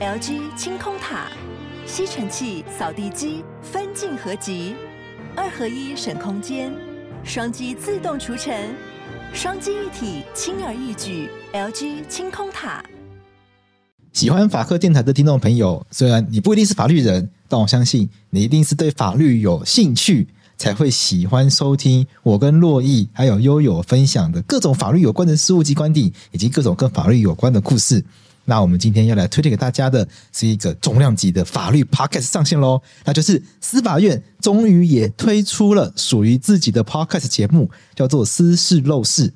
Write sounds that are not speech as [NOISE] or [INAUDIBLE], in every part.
LG 清空塔，吸尘器、扫地机分镜合集，二合一省空间，双击自动除尘，双击一体轻而易举。LG 清空塔。喜欢法客电台的听众朋友，虽然你不一定是法律人，但我相信你一定是对法律有兴趣。才会喜欢收听我跟珞亦还有悠悠分享的各种法律有关的事物及观点，以及各种跟法律有关的故事。那我们今天要来推荐给大家的是一个重量级的法律 podcast 上线喽，那就是司法院终于也推出了属于自己的 podcast 节目，叫做《私事陋室》。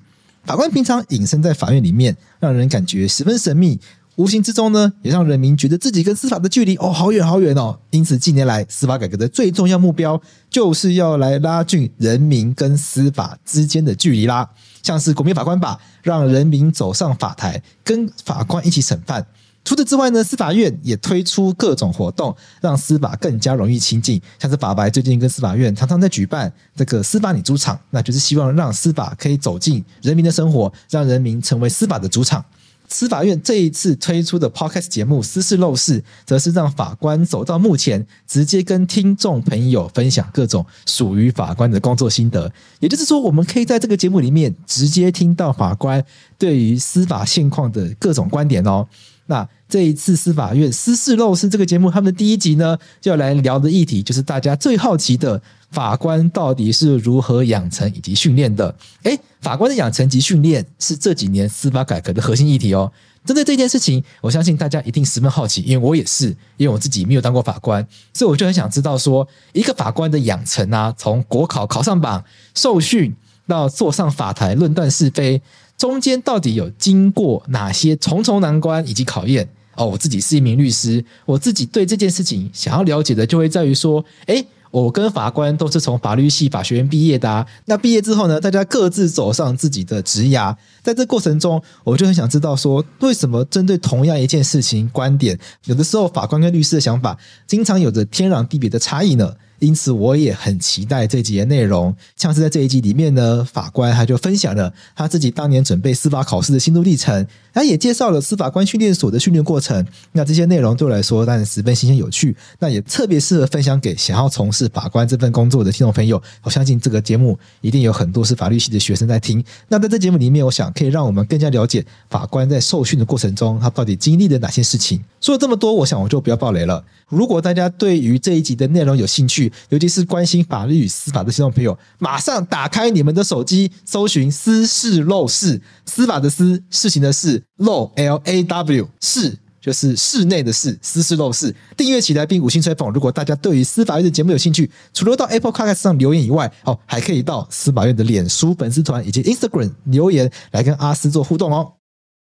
法官平常隐身在法院里面，让人感觉十分神秘。无形之中呢，也让人民觉得自己跟司法的距离哦，好远好远哦。因此，近年来司法改革的最重要目标，就是要来拉近人民跟司法之间的距离啦。像是国民法官吧，让人民走上法台，跟法官一起审判。除此之外呢，司法院也推出各种活动，让司法更加容易亲近。像是法白最近跟司法院常常在举办这个司法你主场，那就是希望让司法可以走进人民的生活，让人民成为司法的主场。司法院这一次推出的 Podcast 节目《私事陋室》，则是让法官走到幕前，直接跟听众朋友分享各种属于法官的工作心得。也就是说，我们可以在这个节目里面直接听到法官对于司法现况的各种观点哦。那这一次司法院《私事陋室》这个节目，他们的第一集呢，就要来聊的议题，就是大家最好奇的。法官到底是如何养成以及训练的？诶，法官的养成及训练是这几年司法改革的核心议题哦。针对这件事情，我相信大家一定十分好奇，因为我也是，因为我自己没有当过法官，所以我就很想知道说，一个法官的养成啊，从国考考上榜、受训到坐上法台论断是非，中间到底有经过哪些重重难关以及考验？哦，我自己是一名律师，我自己对这件事情想要了解的，就会在于说，诶。我跟法官都是从法律系法学院毕业的。那毕业之后呢，大家各自走上自己的职涯，在这过程中，我就很想知道说，为什么针对同样一件事情，观点有的时候法官跟律师的想法经常有着天壤地别的差异呢？因此，我也很期待这集的内容。像是在这一集里面呢，法官他就分享了他自己当年准备司法考试的心路历程，他也介绍了司法官训练所的训练过程。那这些内容对我来说当然十分新鲜有趣，那也特别适合分享给想要从事法官这份工作的听众朋友。我相信这个节目一定有很多是法律系的学生在听。那在这节目里面，我想可以让我们更加了解法官在受训的过程中，他到底经历了哪些事情。说了这么多，我想我就不要爆雷了。如果大家对于这一集的内容有兴趣，尤其是关心法律与司法的听众朋友，马上打开你们的手机，搜寻“司事陋室”，司法的司，事情的事，陋 L A W，室就是室内的室，私事陋室，订阅起来并五星吹捧。如果大家对于司法院的节目有兴趣，除了到 Apple Podcast 上留言以外，哦，还可以到司法院的脸书粉丝团以及 Instagram 留言来跟阿司做互动哦。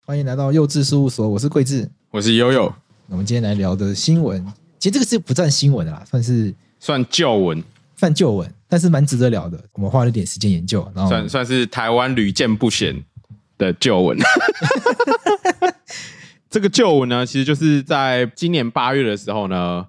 欢迎来到幼稚事务所，我是桂智，我是悠悠。我们今天来聊的新闻。其实这个是不算新闻的啦，算是算旧闻，算旧闻，但是蛮值得聊的。我们花了点时间研究，然后算算是台湾屡见不鲜的旧闻。[LAUGHS] 这个旧闻呢，其实就是在今年八月的时候呢，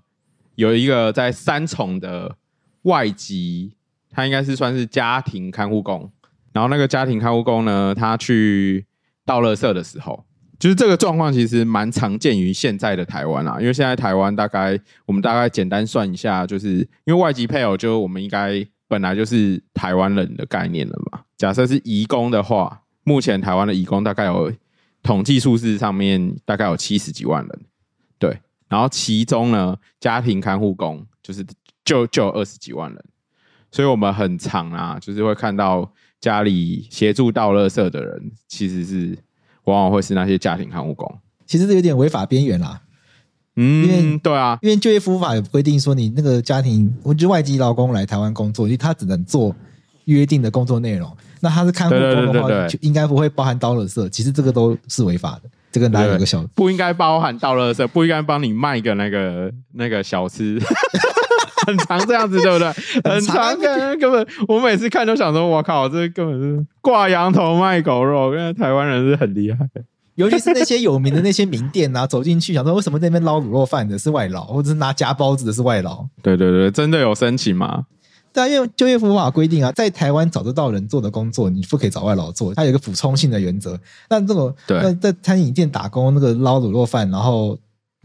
有一个在三重的外籍，他应该是算是家庭看护工，然后那个家庭看护工呢，他去倒垃圾的时候。就是这个状况其实蛮常见于现在的台湾啊，因为现在台湾大概我们大概简单算一下，就是因为外籍配偶，就我们应该本来就是台湾人的概念了嘛。假设是移工的话，目前台湾的移工大概有统计数字上面大概有七十几万人，对。然后其中呢，家庭看护工就是就就二十几万人，所以我们很常啊，就是会看到家里协助倒垃圾的人其实是。往往会是那些家庭看护工，其实是有点违法边缘啦。嗯，因为对啊，因为就业服务法有规定说，你那个家庭，我觉得外籍劳工来台湾工作，因为他只能做约定的工作内容。那他是看护工的话，就应该不会包含倒垃圾。其实这个都是违法的。这个哪有个小不应该包含倒垃圾，不应该帮你卖个那个那个小吃。[LAUGHS] 很常这样子，对不对？[LAUGHS] 很常，根本我每次看都想说，我靠，这根本是挂羊头卖狗肉。因为台湾人是很厉害，尤其是那些有名的那些名店啊，走进去想说，为什么那边捞卤肉饭的是外劳，或者是拿夹包子的是外劳？对对对，真的有申请吗？对啊，因为就业服务法规定啊，在台湾找得到人做的工作，你不可以找外劳做，它有一个补充性的原则。那这种对，在餐饮店打工，那个捞卤肉饭，然后。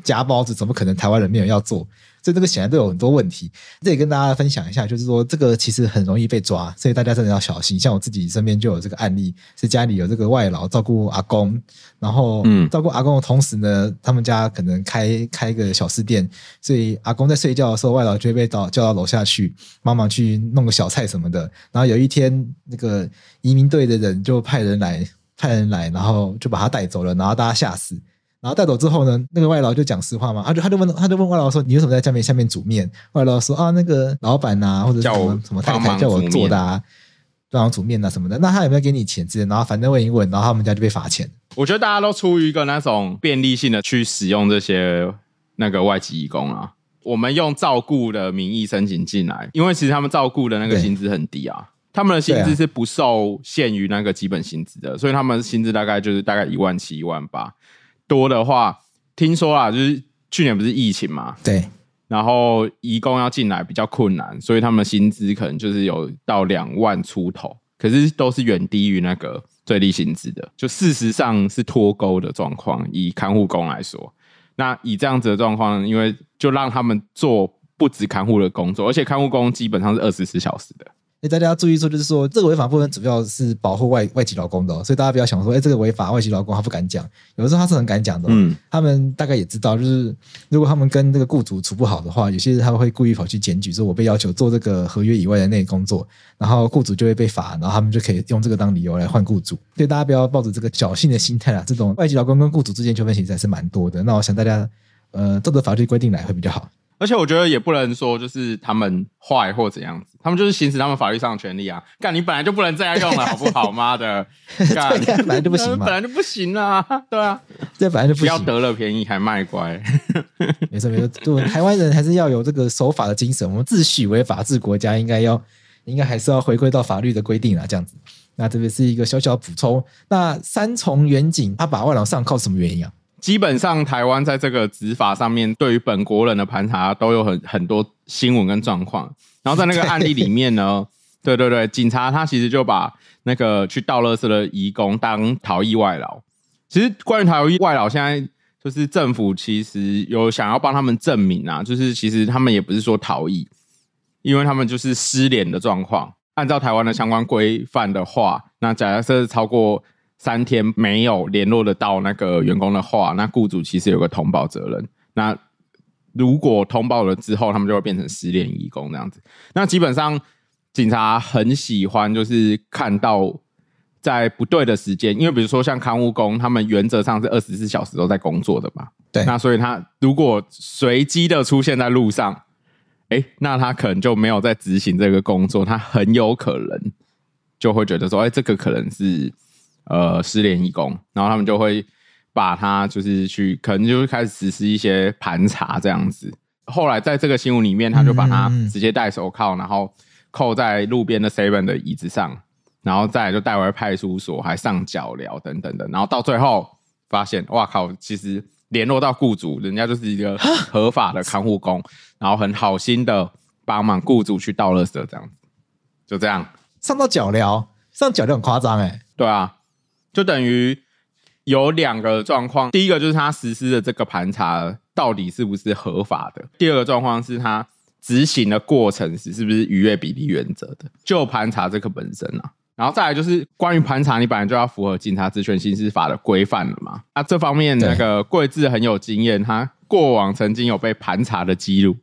夹包子，怎么可能台湾人没有要做？所以这个显然都有很多问题。这里跟大家分享一下，就是说这个其实很容易被抓，所以大家真的要小心。像我自己身边就有这个案例，是家里有这个外劳照顾阿公，然后嗯，照顾阿公的同时呢，他们家可能开开一个小吃店，所以阿公在睡觉的时候，外劳就会被到叫到楼下去帮忙去弄个小菜什么的。然后有一天，那个移民队的人就派人来，派人来，然后就把他带走了，然后大家吓死。然后带走之后呢，那个外劳就讲实话嘛，他就他就问他就问外劳说：“你为什么在下面下面煮面？”外劳说：“啊，那个老板呐、啊，或者什么什么太太叫我做的啊，帮忙煮面啊什么的。”那他有没有给你钱之类？然后反正问一问，然后他们家就被罚钱。我觉得大家都出于一个那种便利性的去使用这些那个外籍义工啊。我们用照顾的名义申请进来，因为其实他们照顾的那个薪资很低啊，他们的薪资是不受限于那个基本薪资的，所以他们薪资大概就是大概一万七、一万八。多的话，听说啊，就是去年不是疫情嘛，对，然后移工要进来比较困难，所以他们的薪资可能就是有到两万出头，可是都是远低于那个最低薪资的，就事实上是脱钩的状况。以看护工来说，那以这样子的状况，因为就让他们做不止看护的工作，而且看护工基本上是二十四小时的。大家要注意说，就是说这个违法部分主要是保护外外籍劳工的、哦，所以大家不要想说，哎，这个违法外籍劳工他不敢讲，有的时候他是很敢讲的、哦。嗯，他们大概也知道，就是如果他们跟这个雇主处不好的话，有些人他会故意跑去检举，说我被要求做这个合约以外的那个工作，然后雇主就会被罚，然后他们就可以用这个当理由来换雇主。所以大家不要抱着这个侥幸的心态啊，这种外籍劳工跟雇主之间纠纷其实还是蛮多的。那我想大家，呃，照着法律规定来会比较好。而且我觉得也不能说就是他们坏或怎样子，他们就是行使他们法律上的权利啊。干，你本来就不能这样用了，好不好？妈的，[LAUGHS] 干，本来就不行嘛，本来就不行啊。对啊，[LAUGHS] 这本来就不行，不要得了便宜还卖乖。[LAUGHS] 没错没错，对，台湾人还是要有这个守法的精神。我们自诩为法治国家，应该要，应该还是要回归到法律的规定啊，这样子。那这边是一个小小补充。那三重远景他把外劳上靠什么原因啊？基本上，台湾在这个执法上面，对于本国人的盘查都有很很多新闻跟状况。然后在那个案例里面呢，[LAUGHS] 对对对，警察他其实就把那个去倒垃圾的移工当逃逸外劳。其实关于逃逸外劳，现在就是政府其实有想要帮他们证明啊，就是其实他们也不是说逃逸，因为他们就是失联的状况。按照台湾的相关规范的话，那假设超过。三天没有联络得到那个员工的话，那雇主其实有个通报责任。那如果通报了之后，他们就会变成失联移工这样子。那基本上警察很喜欢就是看到在不对的时间，因为比如说像看护工，他们原则上是二十四小时都在工作的嘛。对。那所以他如果随机的出现在路上，哎，那他可能就没有在执行这个工作，他很有可能就会觉得说，哎，这个可能是。呃，失联义工，然后他们就会把他就是去，可能就会开始实施一些盘查这样子。后来在这个新闻里面，他就把他直接戴手铐，然后扣在路边的 seven 的椅子上，然后再就带回派出所，还上脚镣等等的。然后到最后发现，哇靠，其实联络到雇主，人家就是一个合法的看护工，然后很好心的帮忙雇主去倒垃圾这样子，就这样上到脚镣，上脚镣很夸张哎，对啊。就等于有两个状况，第一个就是他实施的这个盘查到底是不是合法的；第二个状况是他执行的过程是是不是逾越比例原则的。就盘查这个本身啊，然后再来就是关于盘查，你本来就要符合警察职权刑事法的规范了嘛。那这方面那个桂智很有经验，他过往曾经有被盘查的记录，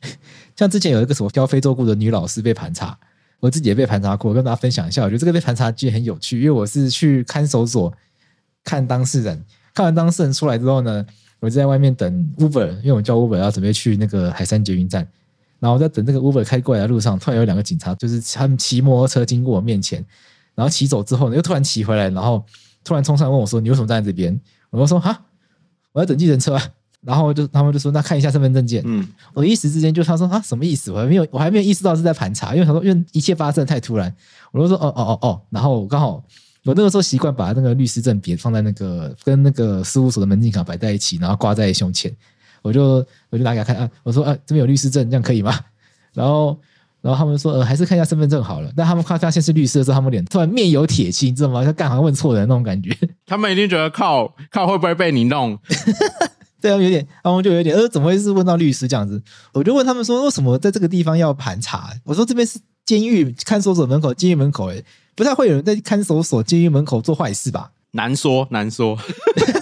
[LAUGHS] 像之前有一个什么教非洲鼓的女老师被盘查。我自己也被盘查过，跟大家分享一下。我觉得这个被盘查其实很有趣，因为我是去看守所看当事人，看完当事人出来之后呢，我就在外面等 Uber，因为我叫 Uber 要准备去那个海山捷运站，然后我在等这个 Uber 开过来的路上，突然有两个警察，就是他们骑摩托车经过我面前，然后骑走之后呢，又突然骑回来，然后突然冲上来问我说：“你为什么站在这边？”我就说：“哈，我在等计程车。”然后就他们就说，那看一下身份证件。嗯，我一时之间就他说啊，什么意思？我还没有我还没有意识到是在盘查，因为他说因为一切发生的太突然，我就说哦哦哦哦。然后刚好我那个时候习惯把那个律师证别放在那个跟那个事务所的门禁卡摆在一起，然后挂在胸前。我就我就拿给他看啊，我说啊这边有律师证，这样可以吗？[LAUGHS] 然后然后他们说呃还是看一下身份证好了。但他们看发现是律师的时候，他们脸突然面有铁青，你知道吗？像干好像问错人那种感觉。他们一定觉得靠靠会不会被你弄？[LAUGHS] 这样有点，然后就有点，呃，怎么会是问到律师这样子？我就问他们说，为什么在这个地方要盘查？我说这边是监狱看守所门口，监狱门口，哎，不太会有人在看守所、监狱门口做坏事吧？难说，难说。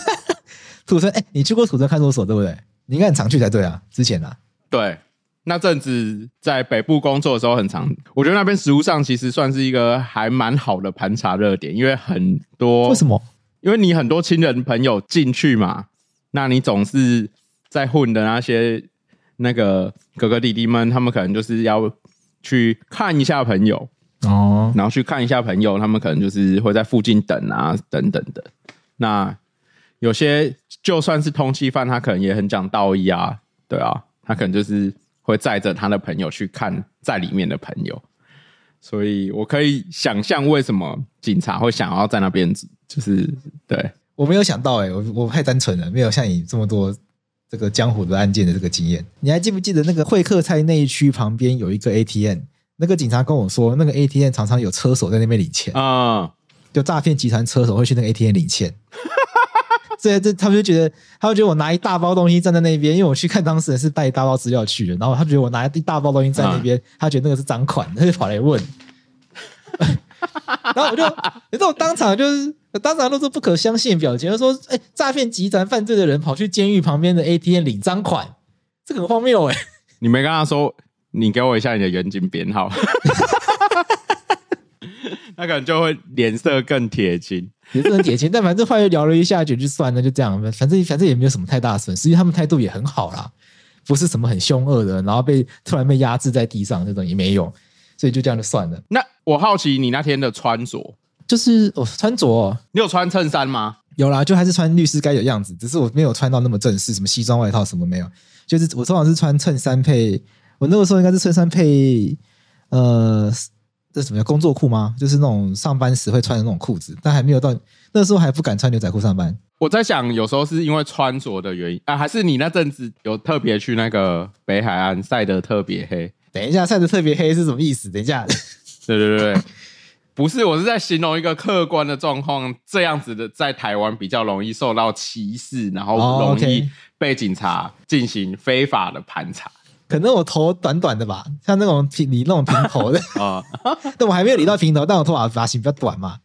[LAUGHS] 土城，哎，你去过土城看守所对不对？你应该很常去才对啊，之前啊。对，那阵子在北部工作的时候很常，我觉得那边食物上其实算是一个还蛮好的盘查热点，因为很多为什么？因为你很多亲人朋友进去嘛，那你总是在混的那些那个哥哥弟弟们，他们可能就是要去看一下朋友哦，然后去看一下朋友，他们可能就是会在附近等啊，等等的。那有些就算是通缉犯，他可能也很讲道义啊，对啊，他可能就是会载着他的朋友去看在里面的朋友，所以我可以想象为什么警察会想要在那边。就是对，我没有想到哎、欸，我我太单纯了，没有像你这么多这个江湖的案件的这个经验。你还记不记得那个会客菜那一区旁边有一个 ATM？那个警察跟我说，那个 ATM 常常有车手在那边领钱啊，嗯、就诈骗集团车手会去那个 ATM 领钱。[LAUGHS] 所以这他们就觉得，他们觉得我拿一大包东西站在那边，因为我去看当事人是带一大包资料去的，然后他觉得我拿一大包东西在那边，嗯、他觉得那个是赃款，他就跑来问。[LAUGHS] 然后我就，你知道我当场就是。当场露出不可相信的表情，就说：“哎、欸，诈骗集团犯罪的人跑去监狱旁边的 ATM 领赃款，这个很荒谬哎！你没跟他说，你给我一下你的远景编号，[LAUGHS] 那可能就会脸色更铁青，脸色很铁青。但反正后来聊了一下，就就算了，就这样。反正反正也没有什么太大损失，因为他们态度也很好啦，不是什么很凶恶的，然后被突然被压制在地上那种也没有，所以就这样就算了。那我好奇你那天的穿着。”就是我穿着、哦，你有穿衬衫吗？有啦，就还是穿律师该有样子，只是我没有穿到那么正式，什么西装外套什么没有。就是我通常是穿衬衫配，我那个时候应该是衬衫配，呃，这什么叫工作裤吗？就是那种上班时会穿的那种裤子，但还没有到那个时候还不敢穿牛仔裤上班。我在想，有时候是因为穿着的原因啊，还是你那阵子有特别去那个北海岸晒得特别黑？等一下，晒得特别黑是什么意思？等一下，[LAUGHS] 对对对对。不是，我是在形容一个客观的状况，这样子的在台湾比较容易受到歧视，然后容易被警察进行非法的盘查。Oh. 可能我头短短的吧，像那种平理那种平头的啊，[LAUGHS] [LAUGHS] 但我还没有理到平头，但我头发发型比较短嘛。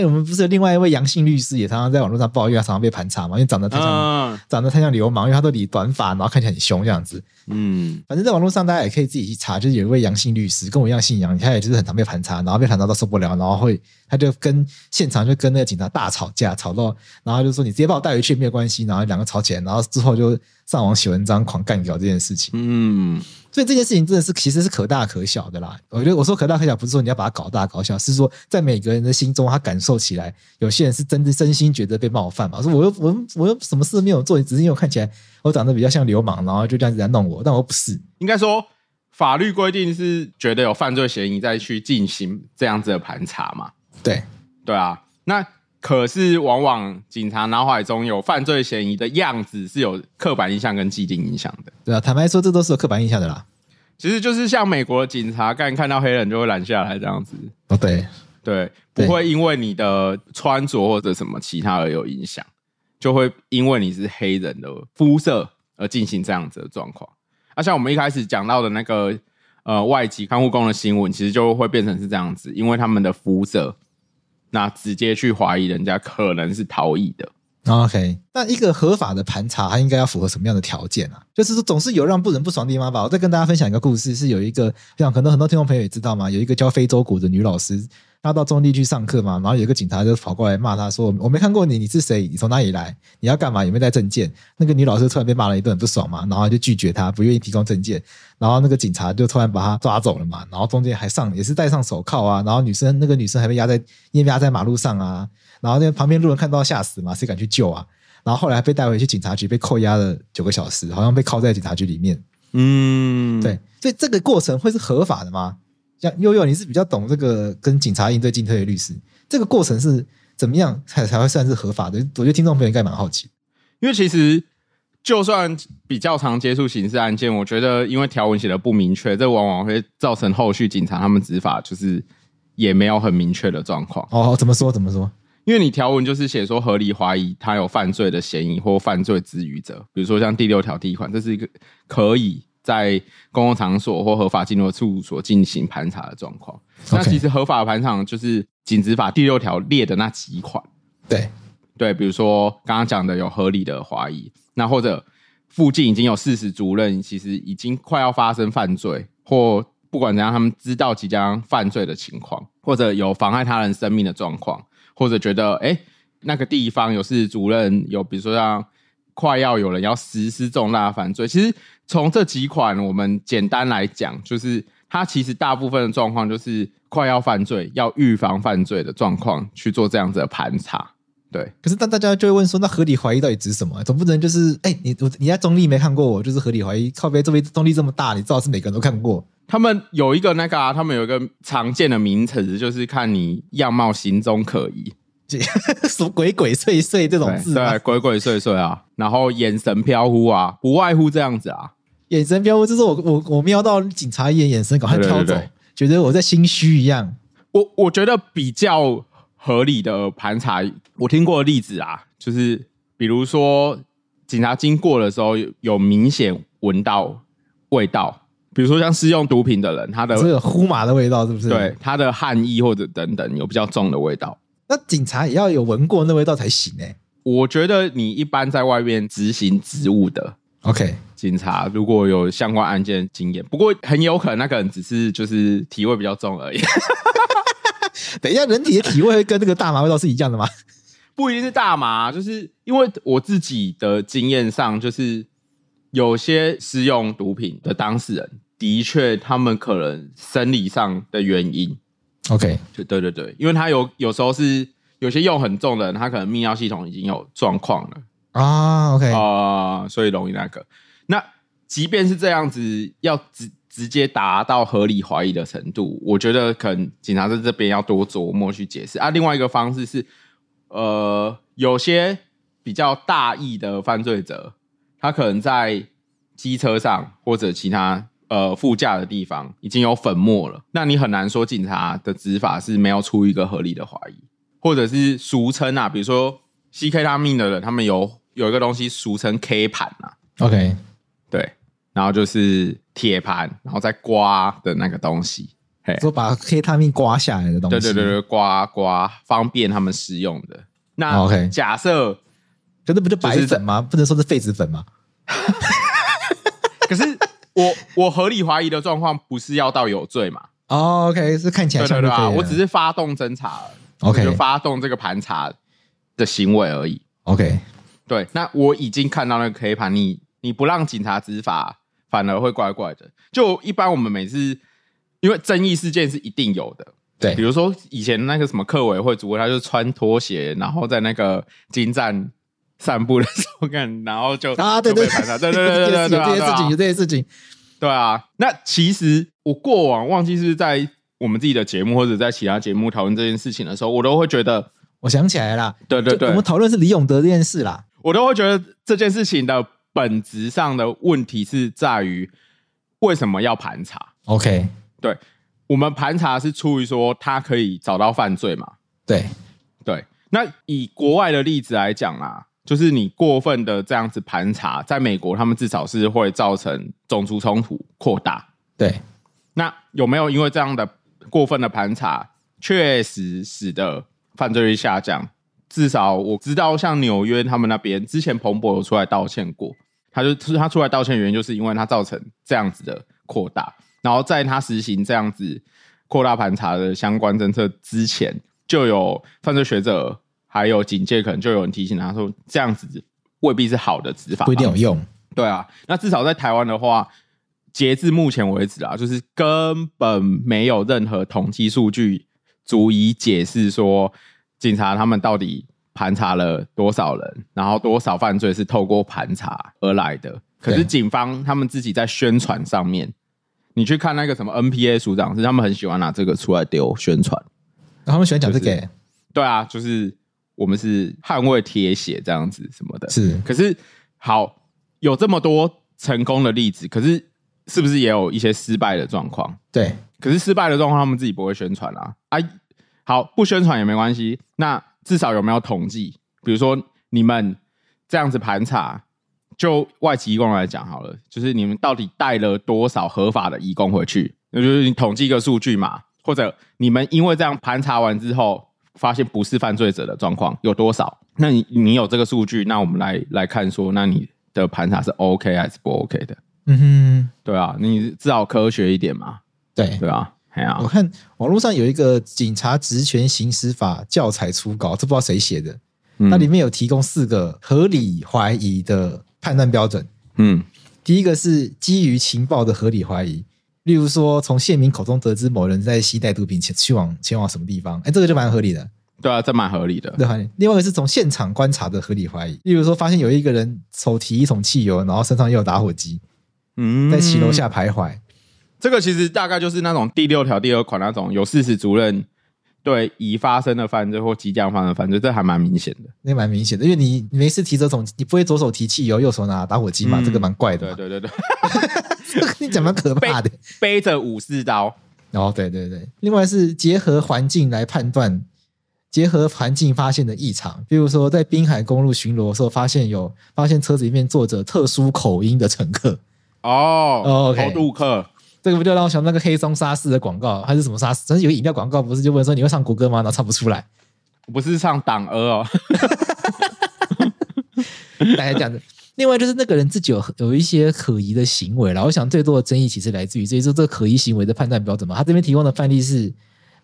像我们不是有另外一位杨姓律师，也常常在网络上抱怨，他常常被盘查嘛，因为长得太像，嗯、长得太像流氓，因为他都理短发，然后看起来很凶这样子。嗯，反正在网络上大家也可以自己去查，就是有一位杨姓律师，跟我一样姓杨，他也就是很常被盘查，然后被盘查到受不了，然后会他就跟现场就跟那个警察大吵架，吵到然后就说你直接把我带回去没有关系，然后两个吵起来，然后之后就上网写文章狂干掉这件事情。嗯。所以这件事情真的是其实是可大可小的啦。我觉得我说可大可小，不是说你要把它搞大搞小，是说在每个人的心中，他感受起来，有些人是真的真心觉得被冒犯嘛。说我又我又我又什么事都没有做，只是因为我看起来我长得比较像流氓，然后就这样子在弄我，但我不是。应该说法律规定是觉得有犯罪嫌疑再去进行这样子的盘查嘛？对对啊，那。可是，往往警察脑海中有犯罪嫌疑的样子是有刻板印象跟既定印象的。对啊，坦白说，这都是有刻板印象的啦。其实就是像美国的警察，干看到黑人就会拦下来这样子。哦，对对，不会因为你的穿着或者什么其他而有影响，就会因为你是黑人的肤色而进行这样子的状况。啊，像我们一开始讲到的那个呃外籍看护工的新闻，其实就会变成是这样子，因为他们的肤色。那直接去怀疑人家可能是逃逸的。OK，那一个合法的盘查，它应该要符合什么样的条件啊？就是说，总是有让不人不爽的地方吧。我再跟大家分享一个故事，是有一个，像可能很多听众朋友也知道嘛，有一个教非洲鼓的女老师。她到中地去上课嘛，然后有一个警察就跑过来骂她说：“我没看过你，你是谁？你从哪里来？你要干嘛？有没有带证件？”那个女老师突然被骂了一顿，不爽嘛，然后就拒绝他，不愿意提供证件。然后那个警察就突然把她抓走了嘛，然后中间还上也是戴上手铐啊，然后女生那个女生还被压在因为压在马路上啊，然后那旁边路人看到吓死嘛，谁敢去救啊？然后后来被带回去警察局，被扣押了九个小时，好像被铐在警察局里面。嗯，对，所以这个过程会是合法的吗？像悠悠，你是比较懂这个跟警察应对进退的律师，这个过程是怎么样才才会算是合法的？我觉得听众朋友应该蛮好奇，因为其实就算比较常接触刑事案件，我觉得因为条文写的不明确，这往往会造成后续警察他们执法就是也没有很明确的状况。哦，怎么说？怎么说？因为你条文就是写说合理怀疑他有犯罪的嫌疑或犯罪之余者，比如说像第六条第一款，这是一个可以在公共场所或合法进入的处所进行盘查的状况。Okay. 那其实合法的盘查就是警职法第六条列的那几款。对对，比如说刚刚讲的有合理的怀疑，那或者附近已经有事实主任，其实已经快要发生犯罪，或不管怎样，他们知道即将犯罪的情况，或者有妨害他人生命的状况。或者觉得，哎、那个地方有是主任，有比如说像快要有人要实施重大犯罪，其实从这几款我们简单来讲，就是它其实大部分的状况就是快要犯罪、要预防犯罪的状况去做这样子的盘查。对，可是当大家就会问说，那合理怀疑到底指什么？总不能就是，哎、欸，你我你在中立没看过我，就是合理怀疑。靠边这边中立这么大，你知道是每个人都看过。他们有一个那个、啊，他们有一个常见的名词，就是看你样貌行踪可疑，[LAUGHS] 什么鬼鬼祟祟这种字，对，鬼鬼祟祟啊，然后眼神飘忽啊，不外乎这样子啊，眼神飘忽，就是我我我瞄到警察一眼，眼神赶快飘走，觉得我在心虚一样。我我觉得比较合理的盘查，我听过的例子啊，就是比如说警察经过的时候，有明显闻到味道。比如说像试用毒品的人，他的这个呼麻的味道是不是？对，他的汗液或者等等有比较重的味道。那警察也要有闻过那味道才行呢、欸。我觉得你一般在外面执行职务的，OK，警察如果有相关案件经验，不过很有可能那个人只是就是体味比较重而已。[LAUGHS] [LAUGHS] 等一下，人体的体味跟那个大麻味道是一样的吗？[LAUGHS] 不一定是大麻，就是因为我自己的经验上，就是有些使用毒品的当事人。的确，他们可能生理上的原因，OK，就对对对，因为他有有时候是有些用很重的人，他可能泌尿系统已经有状况了啊，OK 啊、呃，所以容易那个。那即便是这样子，要直直接达到合理怀疑的程度，我觉得可能警察在这边要多琢磨去解释啊。另外一个方式是，呃，有些比较大意的犯罪者，他可能在机车上或者其他。呃，副驾的地方已经有粉末了，那你很难说警察的执法是没有出一个合理的怀疑，或者是俗称啊，比如说 C K 他命的人，他们有有一个东西俗称 K 盘啊，OK，对，然后就是铁盘，然后再刮的那个东西，嘿，说把黑他命刮下来的东西，对对对对，刮刮方便他们使用的。那 OK，假设，可是不就白粉吗？不能说是痱子粉吗？[LAUGHS] 可是。我我合理怀疑的状况不是要到有罪嘛？Oh, OK，是看起来像对，对，对啊，我只是发动侦查，OK，就发动这个盘查的行为而已。OK，对，那我已经看到那个黑盘，你你不让警察执法，反而会怪怪的。就一般我们每次因为争议事件是一定有的，对，比如说以前那个什么客委会主播，他就穿拖鞋，然后在那个金站。散步的时候 [LAUGHS] 看，然后就啊，对对对对对对对对，有 [LAUGHS] 这些事情，有这些事情，对啊。那其实我过往忘记是在我们自己的节目或者在其他节目讨论这件事情的时候，我都会觉得，我想起来了，对对对，我们讨论是李永德这件事啦，我都会觉得这件事情的本质上的问题是在于为什么要盘查？OK，对，我们盘查是出于说他可以找到犯罪嘛？对对。那以国外的例子来讲啊。就是你过分的这样子盘查，在美国他们至少是会造成种族冲突扩大。对，那有没有因为这样的过分的盘查，确实使得犯罪率下降？至少我知道，像纽约他们那边之前彭博有出来道歉过，他就是他出来道歉的原因，就是因为他造成这样子的扩大。然后在他实行这样子扩大盘查的相关政策之前，就有犯罪学者。还有警戒，可能就有人提醒他说，这样子未必是好的执法，不一定有用。对啊，那至少在台湾的话，截至目前为止啊，就是根本没有任何统计数据足以解释说，警察他们到底盘查了多少人，然后多少犯罪是透过盘查而来的。可是警方他们自己在宣传上面，你去看那个什么 NPA 署长，是他们很喜欢拿这个出来丢宣传，他们喜欢讲这个。对啊，就是。我们是捍卫铁血这样子什么的，是。可是好，有这么多成功的例子，可是是不是也有一些失败的状况？对。可是失败的状况，他们自己不会宣传啊。啊，好，不宣传也没关系。那至少有没有统计？比如说你们这样子盘查，就外籍移工来讲好了，就是你们到底带了多少合法的移工回去？那就是你统计一个数据嘛，或者你们因为这样盘查完之后，发现不是犯罪者的状况有多少？那你你有这个数据，那我们来来看说，那你的盘查是 OK 还是不 OK 的？嗯哼，对啊，你至少科学一点嘛。对对啊，我看网络上有一个警察职权行使法教材初稿，这不知道谁写的。嗯，那里面有提供四个合理怀疑的判断标准。嗯，第一个是基于情报的合理怀疑。例如说，从县民口中得知某人在携带毒品前去往前往什么地方，哎，这个就蛮合理的。对啊，这蛮合理的。对，另外一个是从现场观察的合理怀疑。例如说，发现有一个人手提一桶汽油，然后身上又有打火机，嗯，在骑楼下徘徊。这个其实大概就是那种第六条第二款那种有事实主任对已发生的犯罪或即将发生的犯罪，这还蛮明显的。那蛮明显的，因为你没事提这种，你不会左手提汽油，右手拿打火机嘛？嗯、这个蛮怪的。对对对对。[LAUGHS] 你讲蛮可怕的，背着武士刀。哦，对对对。另外是结合环境来判断，结合环境发现的异常，比如说在滨海公路巡逻的时候，发现有发现车子里面坐着特殊口音的乘客。哦，哦，偷渡客，这个不就让我想那个黑松沙士的广告，还是什么沙士？但是有饮料广告，不是就问说你会唱国歌吗？然后唱不出来，不是唱党鹅哦。大概这样子。另外就是那个人自己有有一些可疑的行为，然后我想最多的争议其实来自于，所以说这个可疑行为的判断标准嘛。他这边提供的范例是，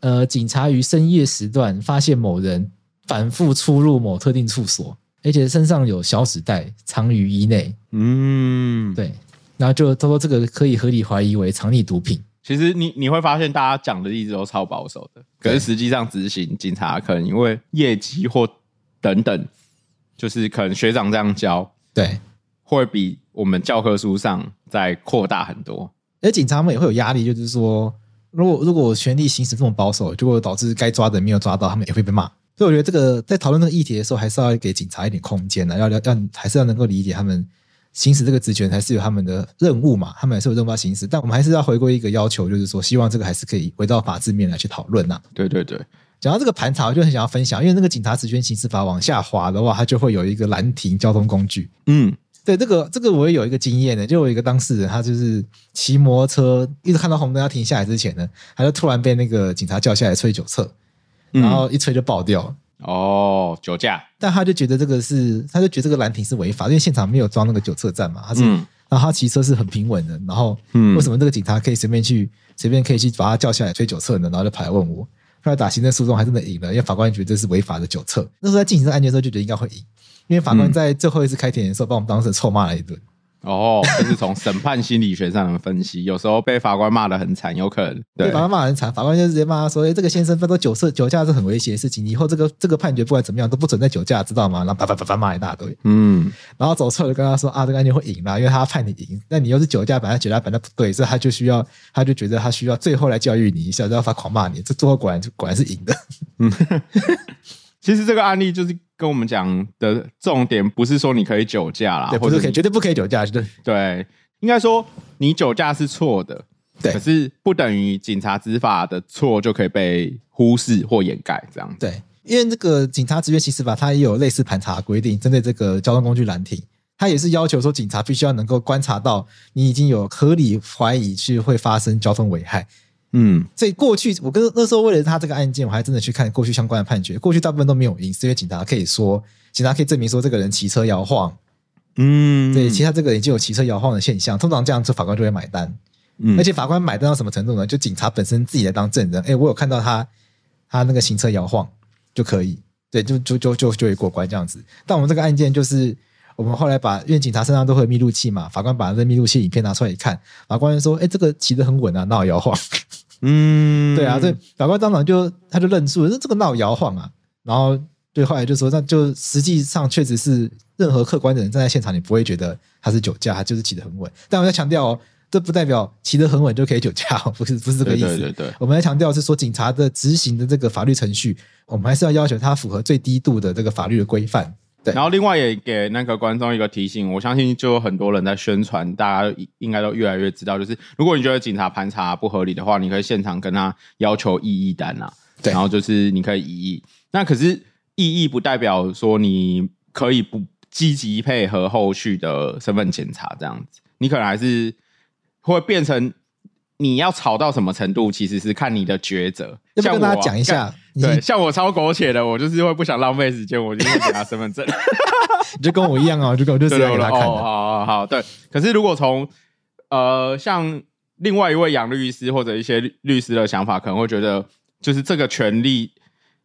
呃，警察于深夜时段发现某人反复出入某特定处所，而且身上有小纸袋藏于衣内。嗯，对，然后就他说这个可以合理怀疑为藏匿毒品。其实你你会发现大家讲的一直都超保守的，可是实际上执行警察可能因为业绩或等等，就是可能学长这样教。对，会比我们教科书上再扩大很多。而警察们也会有压力，就是说，如果如果我权力行使这么保守，就会导致该抓的没有抓到，他们也会被骂。所以我觉得这个在讨论这个议题的时候，还是要给警察一点空间呢，要要要，还是要能够理解他们行使这个职权，还是有他们的任务嘛，他们还是有任务要行使。但我们还是要回归一个要求，就是说，希望这个还是可以回到法治面来去讨论呐。对对对。讲到这个盘查，我就很想要分享，因为那个警察职权行使法往下滑的话，它就会有一个拦停交通工具。嗯，对，这个这个我也有一个经验的，就有一个当事人，他就是骑摩托车，一直看到红灯要停下来之前呢，他就突然被那个警察叫下来吹酒测，然后一吹就爆掉。哦，酒驾，但他就觉得这个是，他就觉得这个拦停是违法，因为现场没有装那个酒测站嘛。他是，嗯、然后他骑车是很平稳的，然后，为什么这个警察可以随便去，随便可以去把他叫下来吹酒测呢？然后就跑来问我。后来打行政诉讼还真的赢了，因为法官觉得这是违法的酒测。那时候在进行这个案件的时候就觉得应该会赢，因为法官在最后一次开庭的时候把我们当时臭骂了一顿。哦，就是从审判心理学上的分析，有时候被法官骂得很惨，有可能对，法官骂得很惨，法官就直接骂他说：“哎，这个先生，犯多酒色酒驾是很危险的事情，以后这个这个判决不管怎么样都不准再酒驾，知道吗？”然后叭叭叭叭骂一大堆，嗯，然后走错了跟他说：“啊，这个案件会赢啦，因为他判你赢，那你又是酒驾，本来酒驾本来不对，所以他就需要，他就觉得他需要最后来教育你一下，然后他狂骂你，这最后果然果然是赢的。”嗯。其实这个案例就是跟我们讲的重点，不是说你可以酒驾啦，对，不是可以，绝对不可以酒驾，对对，应该说你酒驾是错的，对，可是不等于警察执法的错就可以被忽视或掩盖，这样子。对，因为这个警察职权行使法，它也有类似盘查规定，针对这个交通工具拦停，它也是要求说警察必须要能够观察到你已经有合理怀疑是会发生交通危害。嗯，所以过去我跟那时候为了他这个案件，我还真的去看过去相关的判决。过去大部分都没有赢，是因为警察可以说，警察可以证明说这个人骑车摇晃。嗯，对，其他这个人就有骑车摇晃的现象。通常这样子法官就会买单。嗯，而且法官买单到什么程度呢？就警察本身自己来当证人，哎，我有看到他他那个行车摇晃就可以，对，就就就就就会过关这样子。但我们这个案件就是我们后来把，因为警察身上都会有密录器嘛，法官把那密录器影片拿出来一看，法官就说，哎，这个骑得很稳啊，哪有摇晃？嗯，[LAUGHS] 对啊，所以法官当场就他就认输了，说这个闹摇晃啊，然后对，后来就说，那就实际上确实是任何客观的人站在现场，你不会觉得他是酒驾，他就是骑得很稳。但我要强调哦，这不代表骑得很稳就可以酒驾，[LAUGHS] 不是不是这个意思。对对对，我们要强调是说，警察的执行的这个法律程序，我们还是要要求他符合最低度的这个法律的规范。对，然后另外也给那个观众一个提醒，我相信就有很多人在宣传，大家应该都越来越知道，就是如果你觉得警察盘查不合理的话，你可以现场跟他要求异议单啊，对，然后就是你可以异议。那可是异议不代表说你可以不积极配合后续的身份检查，这样子，你可能还是会变成你要吵到什么程度，其实是看你的抉择。要不要跟大家讲一下？对，像我超苟且的，我就是会不想浪费时间，我就会给他身份证。你 [LAUGHS] 就跟我一样啊，就跟我就是要给他看。哦，好好好，对。可是如果从呃，像另外一位杨律师或者一些律师的想法，可能会觉得，就是这个权利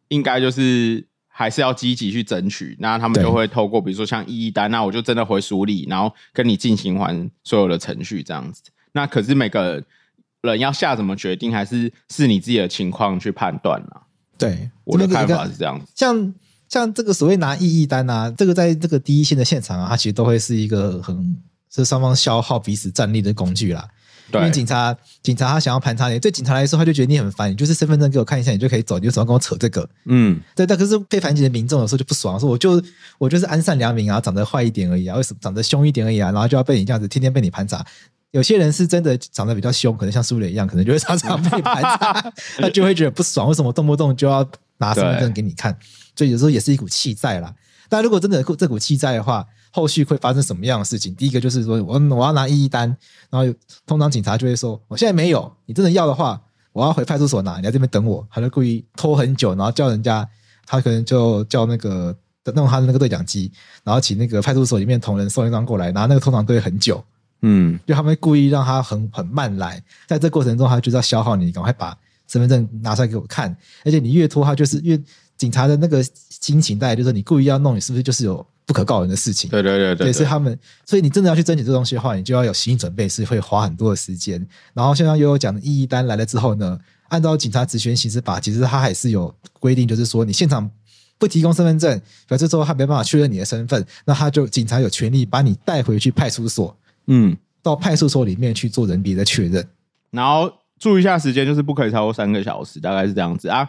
应该就是还是要积极去争取。那他们就会透过比如说像异议单，那我就真的回署里，然后跟你进行完所有的程序这样子。那可是每个人要下什么决定，还是是你自己的情况去判断啊。对，我的看法是这样子。像像这个所谓拿异议单啊，这个在这个第一线的现场啊，它其实都会是一个很。是双方消耗彼此战力的工具啦。对，因为警察，警察他想要盘查你，对警察来说，他就觉得你很烦，你就是身份证给我看一下，你就可以走，你为什么要跟我扯这个？嗯，对。但可是被盘检的民众有时候就不爽，说我就我就是安善良民啊，长得坏一点而已啊，为什么长得凶一点而已啊？然后就要被你这样子天天被你盘查。有些人是真的长得比较凶，可能像苏磊一样，可能就会常常被盘查，他就会觉得不爽，为什么动不动就要拿身份证给你看？所以有时候也是一股气在啦。但如果真的这股气在的话，后续会发生什么样的事情？第一个就是说我我要拿异议单，然后通常警察就会说我现在没有，你真的要的话，我要回派出所拿，你在这边等我。他就故意拖很久，然后叫人家，他可能就叫那个弄他的那个对讲机，然后请那个派出所里面同仁送一张过来，拿那个通常都会很久，嗯，就他们会故意让他很很慢来，在这过程中他就是要消耗你，赶快把身份证拿出来给我看，而且你越拖他就是越警察的那个心情，大概就是你故意要弄，你是不是就是有？不可告人的事情，对对对对，对，是他们，所以你真的要去争取这东西的话，你就要有心理准备，是会花很多的时间。然后，像刚悠悠讲的异议单来了之后呢，按照警察职权行使法，其实他还是有规定，就是说你现场不提供身份证，表示说他没办法确认你的身份，那他就警察有权利把你带回去派出所，嗯，到派出所里面去做人别的确认。然后注意一下时间，就是不可以超过三个小时，大概是这样子啊。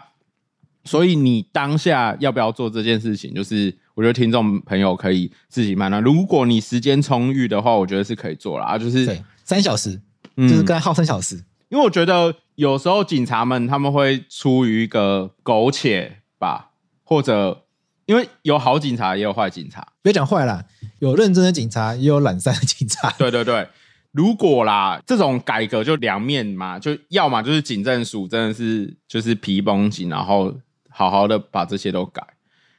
所以你当下要不要做这件事情，就是。我觉得听众朋友可以自己慢慢。如果你时间充裕的话，我觉得是可以做了啊。就是对三小时，就是刚才耗三小时。因为我觉得有时候警察们他们会出于一个苟且吧，或者因为有好警察也有坏警察，别讲坏啦，有认真的警察也有懒散的警察。对对对，如果啦这种改革就两面嘛，就要么就是警政署真的是就是皮绷紧，然后好好的把这些都改，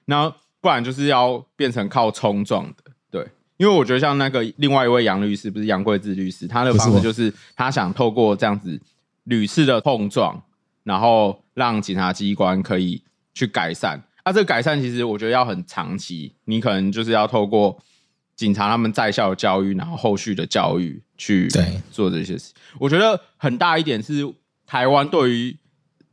然后。不然就是要变成靠冲撞的，对，因为我觉得像那个另外一位杨律师，不是杨贵志律师，他的方式就是他想透过这样子屡次的碰撞，然后让警察机关可以去改善。啊，这个改善其实我觉得要很长期，你可能就是要透过警察他们在校的教育，然后后续的教育去做这些事。我觉得很大一点是台湾对于。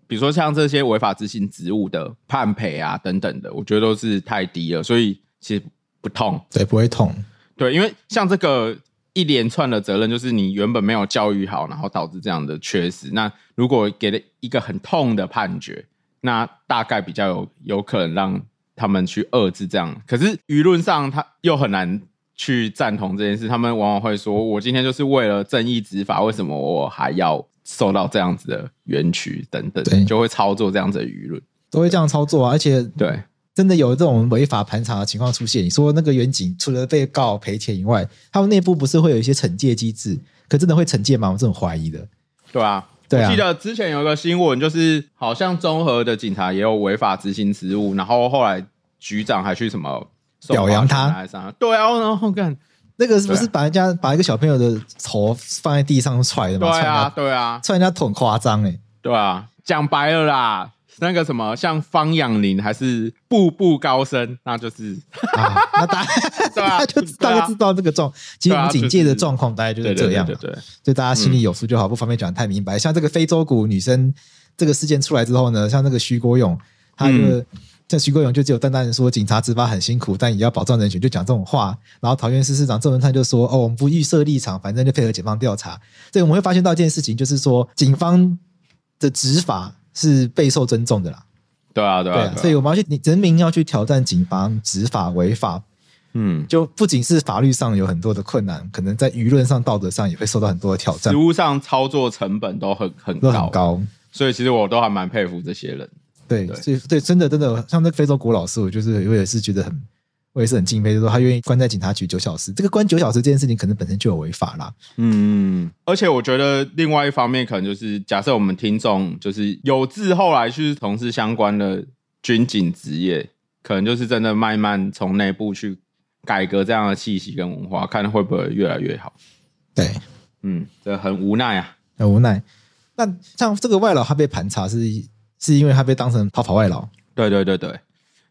比如说像这些违法执行职务的判赔啊等等的，我觉得都是太低了，所以其实不痛，对，不会痛，对，因为像这个一连串的责任，就是你原本没有教育好，然后导致这样的缺失。那如果给了一个很痛的判决，那大概比较有有可能让他们去遏制这样。可是舆论上他又很难去赞同这件事，他们往往会说：“我今天就是为了正义执法，为什么我还要？”受到这样子的冤屈等等，对，就会操作这样子的舆论，都会这样操作啊！而且，对，真的有这种违法盘查的情况出现。你说那个远景除了被告赔钱以外，他们内部不是会有一些惩戒机制？可真的会惩戒吗？我这种怀疑的。对啊，对啊。我记得之前有一个新闻，就是好像综合的警察也有违法执行职务，然后后来局长还去什么表扬他？对啊，然后干。那个是不是把人家把一个小朋友的头放在地上踹的吗？对啊，对啊，踹人家头很夸张哎。对啊，讲白了啦，那个什么像方养林还是步步高升，那就是啊，[LAUGHS] 那大家 [LAUGHS] 大家就大概知道这个状，其实我们警戒的状况大概就是这样。对对，就大家心里有数就好，不方便讲太明白。像这个非洲鼓女生这个事件出来之后呢，像那个徐国勇，他的。像徐国勇就只有淡淡的说，警察执法很辛苦，但也要保障人权，就讲这种话。然后桃园市市长郑文灿就说：“哦，我们不预设立场，反正就配合警方调查。”所以我们会发现到一件事情，就是说警方的执法是备受尊重的啦。对啊，对啊，对啊。所以我们要去，人民要去挑战警方执法违法，嗯，就不仅是法律上有很多的困难，可能在舆论上、道德上也会受到很多的挑战。实务上操作成本都很很很高。所以其实我都还蛮佩服这些人。对，对所以对，真的真的，像那个非洲国老师，我就是我也是觉得很，我也是很敬佩，就是说他愿意关在警察局九小时，这个关九小时这件事情，可能本身就有违法啦。嗯，而且我觉得另外一方面，可能就是假设我们听众就是有志后来去从事相关的军警职业，可能就是真的慢慢从内部去改革这样的气息跟文化，看会不会越来越好。对，嗯，这很无奈啊，很无奈。那像这个外劳，他被盘查是是因为他被当成逃跑外劳？对对对对。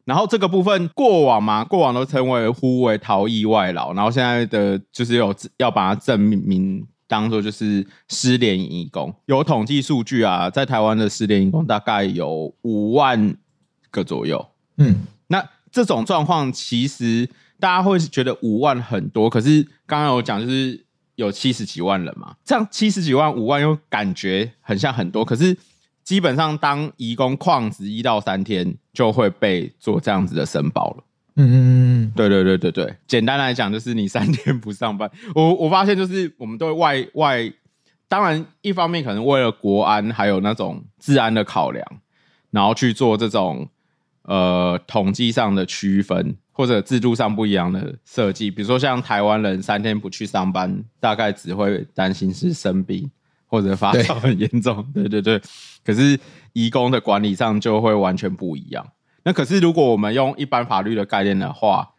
然后这个部分过往嘛，过往都称为呼为逃逸外劳，然后现在的就是有要把它证明当做就是失联移工。有统计数据啊，在台湾的失联移工大概有五万个左右。嗯，那这种状况其实大家会觉得五万很多，可是刚刚有讲就是。有七十几万人嘛，这样七十几万五万又感觉很像很多，可是基本上当移工旷职一到三天就会被做这样子的申报了。嗯嗯嗯，对对对对对，简单来讲就是你三天不上班，[LAUGHS] 我我发现就是我们对外外，当然一方面可能为了国安还有那种治安的考量，然后去做这种呃统计上的区分。或者制度上不一样的设计，比如说像台湾人三天不去上班，大概只会担心是生病或者发烧很严重。对对对，可是移工的管理上就会完全不一样。那可是如果我们用一般法律的概念的话，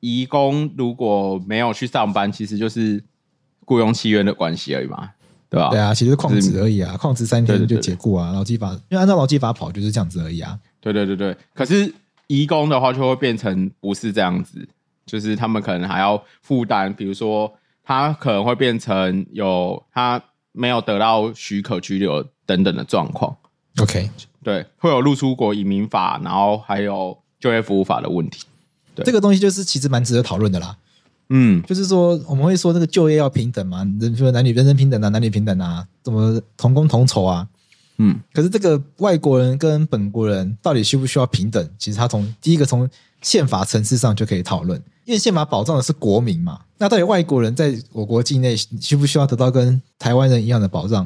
移工如果没有去上班，其实就是雇佣契约的关系而已嘛，对吧？对啊，其实旷职而已啊，旷职三天就解雇啊，劳基法，因为按照劳基法跑就是这样子而已啊。对对对对，可是。移工的话就会变成不是这样子，就是他们可能还要负担，比如说他可能会变成有他没有得到许可拘留等等的状况。OK，对，会有入出国移民法，然后还有就业服务法的问题。对，这个东西就是其实蛮值得讨论的啦。嗯，就是说我们会说这个就业要平等嘛，人说男女人人平等啊，男女平等啊，怎么同工同酬啊？嗯，可是这个外国人跟本国人到底需不需要平等？其实他从第一个从宪法层次上就可以讨论，因为宪法保障的是国民嘛。那到底外国人在我国境内需不需要得到跟台湾人一样的保障？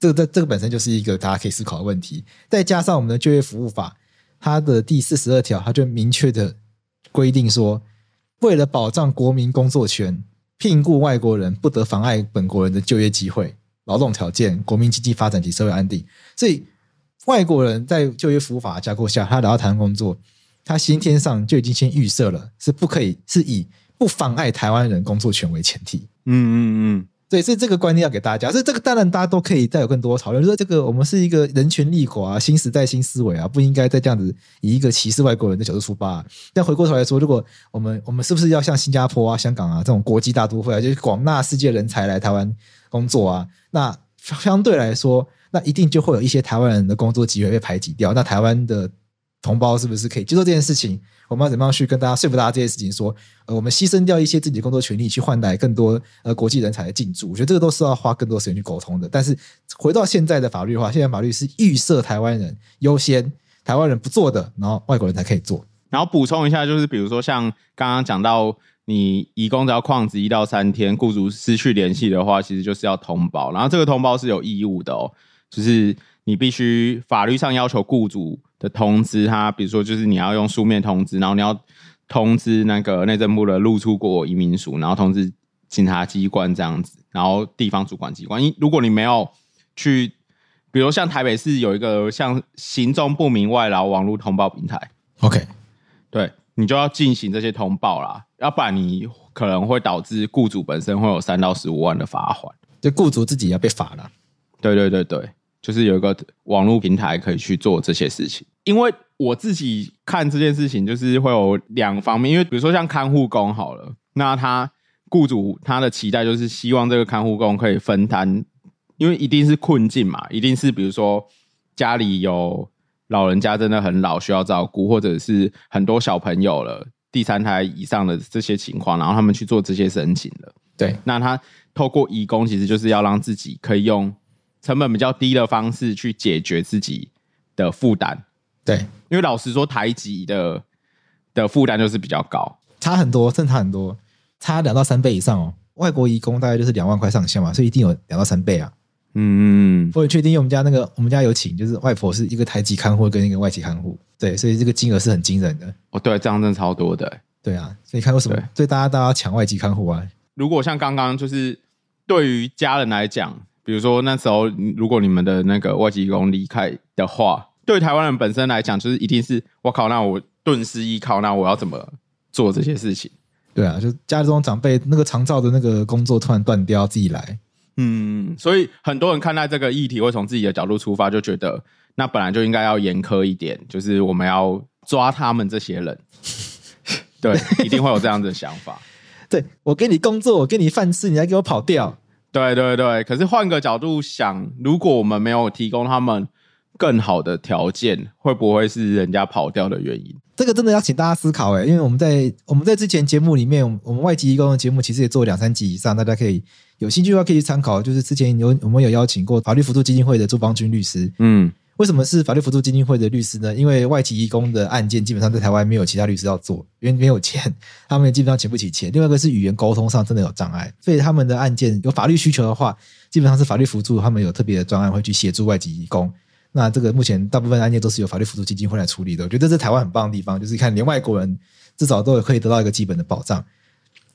这个这这个本身就是一个大家可以思考的问题。再加上我们的就业服务法，它的第四十二条，它就明确的规定说，为了保障国民工作权，聘雇外国人不得妨碍本国人的就业机会。劳动条件、国民经济发展及社会安定，所以外国人在就业服务法的架构下，他来到台湾工作，他先天上就已经先预设了，是不可以是以不妨碍台湾人工作权为前提。嗯嗯嗯，对，所以这个观念要给大家。所以这个当然大家都可以再有更多讨论，就是说这个我们是一个人权立国啊，新时代新思维啊，不应该再这样子以一个歧视外国人的角度出发啊。但回过头来说，如果我们我们是不是要像新加坡啊、香港啊这种国际大都会啊，就是广纳世界人才来台湾工作啊？那相对来说，那一定就会有一些台湾人的工作机会被排挤掉。那台湾的同胞是不是可以接受这件事情？我们要怎么样去跟大家说服大家这件事情？说，呃，我们牺牲掉一些自己的工作权利，去换来更多呃国际人才的进驻。我觉得这个都是要花更多时间去沟通的。但是回到现在的法律的话，现在法律是预设台湾人优先，台湾人不做的，然后外国人才可以做。然后补充一下，就是比如说像刚刚讲到。你移工只要旷职一到三天，雇主失去联系的话，其实就是要通报。然后这个通报是有义务的哦，就是你必须法律上要求雇主的通知他，比如说就是你要用书面通知，然后你要通知那个内政部的入出国移民署，然后通知警察机关这样子，然后地方主管机关。因如果你没有去，比如像台北市有一个像行踪不明外劳网络通报平台，OK，对。你就要进行这些通报啦，要不然你可能会导致雇主本身会有三到十五万的罚款，就雇主自己要被罚了。对对对对，就是有一个网络平台可以去做这些事情。因为我自己看这件事情，就是会有两方面，因为比如说像看护工好了，那他雇主他的期待就是希望这个看护工可以分担，因为一定是困境嘛，一定是比如说家里有。老人家真的很老，需要照顾，或者是很多小朋友了，第三胎以上的这些情况，然后他们去做这些申请了。对，那他透过义工，其实就是要让自己可以用成本比较低的方式去解决自己的负担。对，因为老实说，台籍的的负担就是比较高，差很多，甚至差很多，差两到三倍以上哦。外国移工大概就是两万块上下嘛，所以一定有两到三倍啊。嗯，我很确定，因为我们家那个我们家有请，就是外婆是一个台籍看护跟一个外籍看护，对，所以这个金额是很惊人的。哦，对，这样真的超多的。对啊，所以看为什么对所以大家都要抢外籍看护啊？如果像刚刚就是对于家人来讲，比如说那时候如果你们的那个外籍移工离开的话，对台湾人本身来讲，就是一定是我靠，那我顿失依靠，那我要怎么做这些事情？对啊，就家中长辈那个长照的那个工作突然断掉，自己来。嗯，所以很多人看待这个议题，会从自己的角度出发，就觉得那本来就应该要严苛一点，就是我们要抓他们这些人。[LAUGHS] 对，一定会有这样子的想法。[LAUGHS] 对，我给你工作，我给你饭吃，你还给我跑掉。对对对，可是换个角度想，如果我们没有提供他们更好的条件，会不会是人家跑掉的原因？这个真的要请大家思考哎，因为我们在我们在之前节目里面，我们外籍移工的节目其实也做两三集以上，大家可以有兴趣的话可以去参考。就是之前有我们有邀请过法律辅助基金会的朱邦军律师，嗯，为什么是法律辅助基金会的律师呢？因为外籍移工的案件基本上在台湾没有其他律师要做，因为没有钱，他们基本上请不起钱。另外一个是语言沟通上真的有障碍，所以他们的案件有法律需求的话，基本上是法律辅助，他们有特别的专案会去协助外籍移工。那这个目前大部分案件都是由法律辅助基金会来处理的，我觉得这是台湾很棒的地方，就是看连外国人至少都有可以得到一个基本的保障。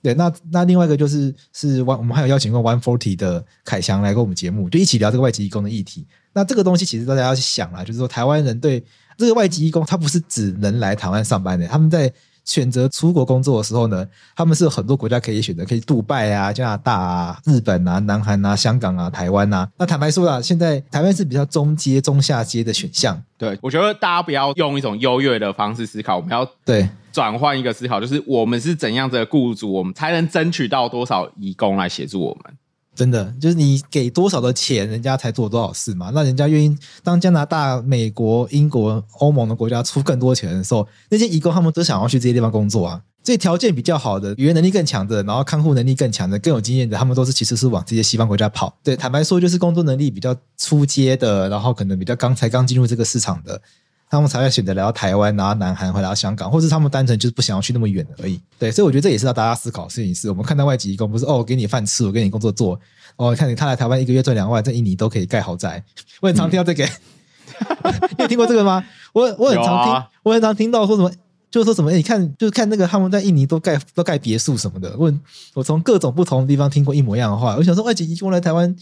对，那那另外一个就是是 One，我们还有邀请过 One Forty 的凯翔来跟我们节目，就一起聊这个外籍义工的议题。那这个东西其实大家要去想啊，就是说台湾人对这个外籍义工，他不是只能来台湾上班的，他们在。选择出国工作的时候呢，他们是有很多国家可以选择，可以杜拜啊、加拿大啊、日本啊、南韩啊、香港啊、台湾啊。那坦白说啦，现在台湾是比较中阶、中下阶的选项。对，我觉得大家不要用一种优越的方式思考，我们要对转换一个思考，就是我们是怎样的雇主，我们才能争取到多少移工来协助我们。真的就是你给多少的钱，人家才做多少事嘛。那人家愿意当加拿大、美国、英国、欧盟的国家出更多钱的时候，那些移工他们都想要去这些地方工作啊。所以条件比较好的、语言能力更强的、然后看护能力更强的、更有经验的，他们都是其实是往这些西方国家跑。对，坦白说，就是工作能力比较出街的，然后可能比较刚才刚进入这个市场的。他们才会选择来到台湾，然后南韩，回来到香港，或是他们单纯就是不想要去那么远而已。对，所以我觉得这也是要大家思考的事情。是我们看到外籍移工，不是哦，我给你饭吃，我给你工作做。哦，看你他来台湾一个月赚两万，在印尼都可以盖豪宅。我很常 [LAUGHS] 听到这个，嗯、[LAUGHS] 你有听过这个吗？我我很常听，啊、我很常听到说什么，就是说什么，欸、你看，就是看那个他们在印尼都盖都盖别墅什么的。问我从各种不同的地方听过一模一样的话，我想说外籍移工来台湾。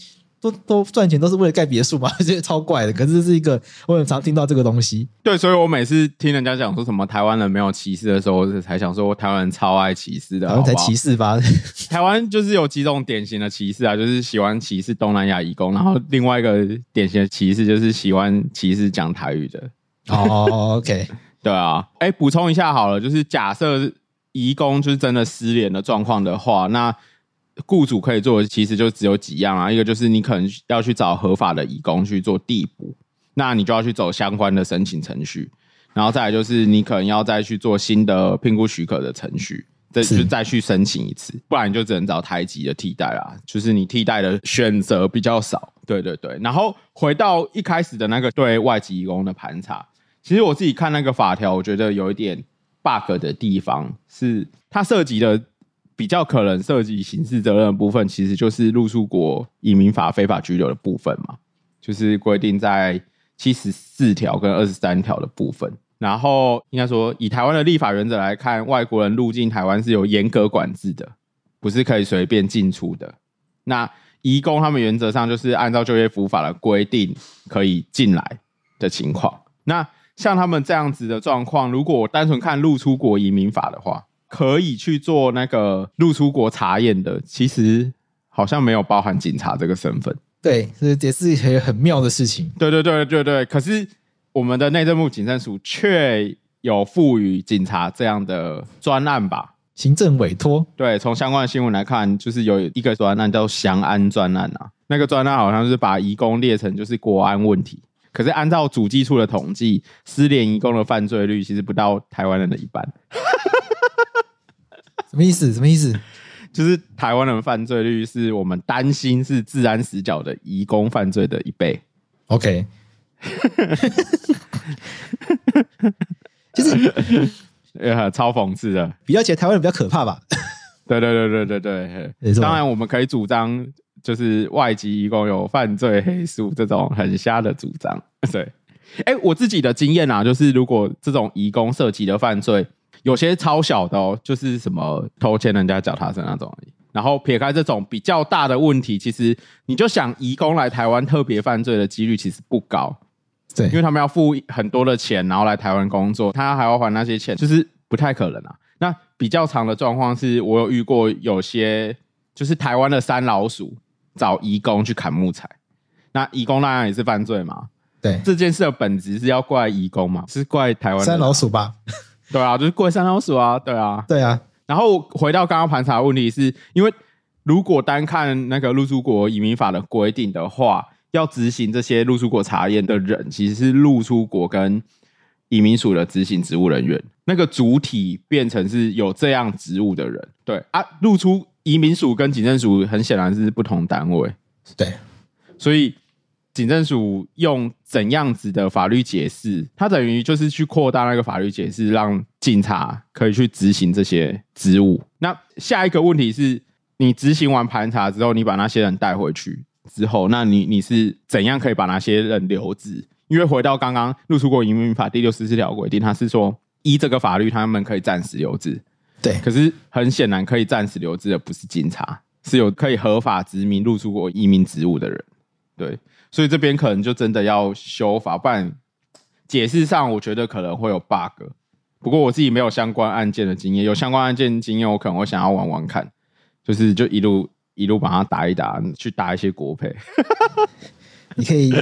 都都赚钱都是为了盖别墅嘛，[LAUGHS] 这些超怪的。可是这是一个我很常听到这个东西。对，所以我每次听人家讲说什么台湾人没有歧视的时候，我才想说台湾人超爱歧视的。台湾才歧视吧？[LAUGHS] 台湾就是有几种典型的歧视啊，就是喜欢歧视东南亚移工，然后另外一个典型的歧视就是喜欢歧视讲台语的。哦，OK，[LAUGHS] 对啊。哎，补充一下好了，就是假设移工就是真的失联的状况的话，那。雇主可以做的其实就只有几样啊，一个就是你可能要去找合法的义工去做递补，那你就要去走相关的申请程序，然后再来就是你可能要再去做新的评估许可的程序，再就再去申请一次，不然你就只能找台籍的替代啦，就是你替代的选择比较少。对对对，然后回到一开始的那个对外籍义工的盘查，其实我自己看那个法条，我觉得有一点 bug 的地方是它涉及的。比较可能涉及刑事责任的部分，其实就是入出国移民法非法居留的部分嘛，就是规定在七十四条跟二十三条的部分。然后应该说，以台湾的立法原则来看，外国人入境台湾是有严格管制的，不是可以随便进出的。那移工他们原则上就是按照就业服务法的规定可以进来的情况。那像他们这样子的状况，如果单纯看入出国移民法的话，可以去做那个入出国查验的，其实好像没有包含警察这个身份。对，这也是一个很妙的事情。对对对对对。可是我们的内政部警政署却有赋予警察这样的专案吧？行政委托。对，从相关的新闻来看，就是有一个专案叫“祥安专案”啊。那个专案好像是把移工列成就是国安问题。可是按照主计处的统计，失联移工的犯罪率其实不到台湾人的一半。什么意思？什么意思？[LAUGHS] 就是台湾人犯罪率是我们担心是治安死角的移工犯罪的一倍。OK，[LAUGHS] 就是呃，超讽刺的。比较起来，台湾人比较可怕吧？[LAUGHS] 对对对对对对。当然，我们可以主张，就是外籍移工有犯罪黑数这种很瞎的主张。对，哎、欸，我自己的经验啊，就是如果这种移工涉及的犯罪，有些超小的哦，就是什么偷牵人家脚踏车那种而已。然后撇开这种比较大的问题，其实你就想移工来台湾特别犯罪的几率其实不高。对，因为他们要付很多的钱，然后来台湾工作，他还要还那些钱，就是不太可能啊。那比较长的状况是我有遇过有些就是台湾的山老鼠找移工去砍木材，那移工那样也是犯罪嘛？对，这件事的本质是要怪移工嘛？是怪台湾山老鼠吧？对啊，就是怪山老鼠啊，对啊，对啊。然后回到刚刚盘查的问题是，是因为如果单看那个入出国移民法的规定的话，要执行这些入出国查验的人，其实是入出国跟移民署的执行职务人员，那个主体变成是有这样职务的人。对啊，入出移民署跟警政署很显然是不同单位。对，所以。警政署用怎样子的法律解释？它等于就是去扩大那个法律解释，让警察可以去执行这些职务。那下一个问题是，你执行完盘查之后，你把那些人带回去之后，那你你是怎样可以把那些人留置？因为回到刚刚入出国移民法第六十四条规定，它是说依这个法律，他们可以暂时留置。对，可是很显然，可以暂时留置的不是警察，是有可以合法执民入出国移民职务的人。对。所以这边可能就真的要修法，不然解释上我觉得可能会有 bug。不过我自己没有相关案件的经验，有相关案件经验，我可能会想要玩玩看，就是就一路一路把它打一打，去打一些国配。[LAUGHS] 你可以，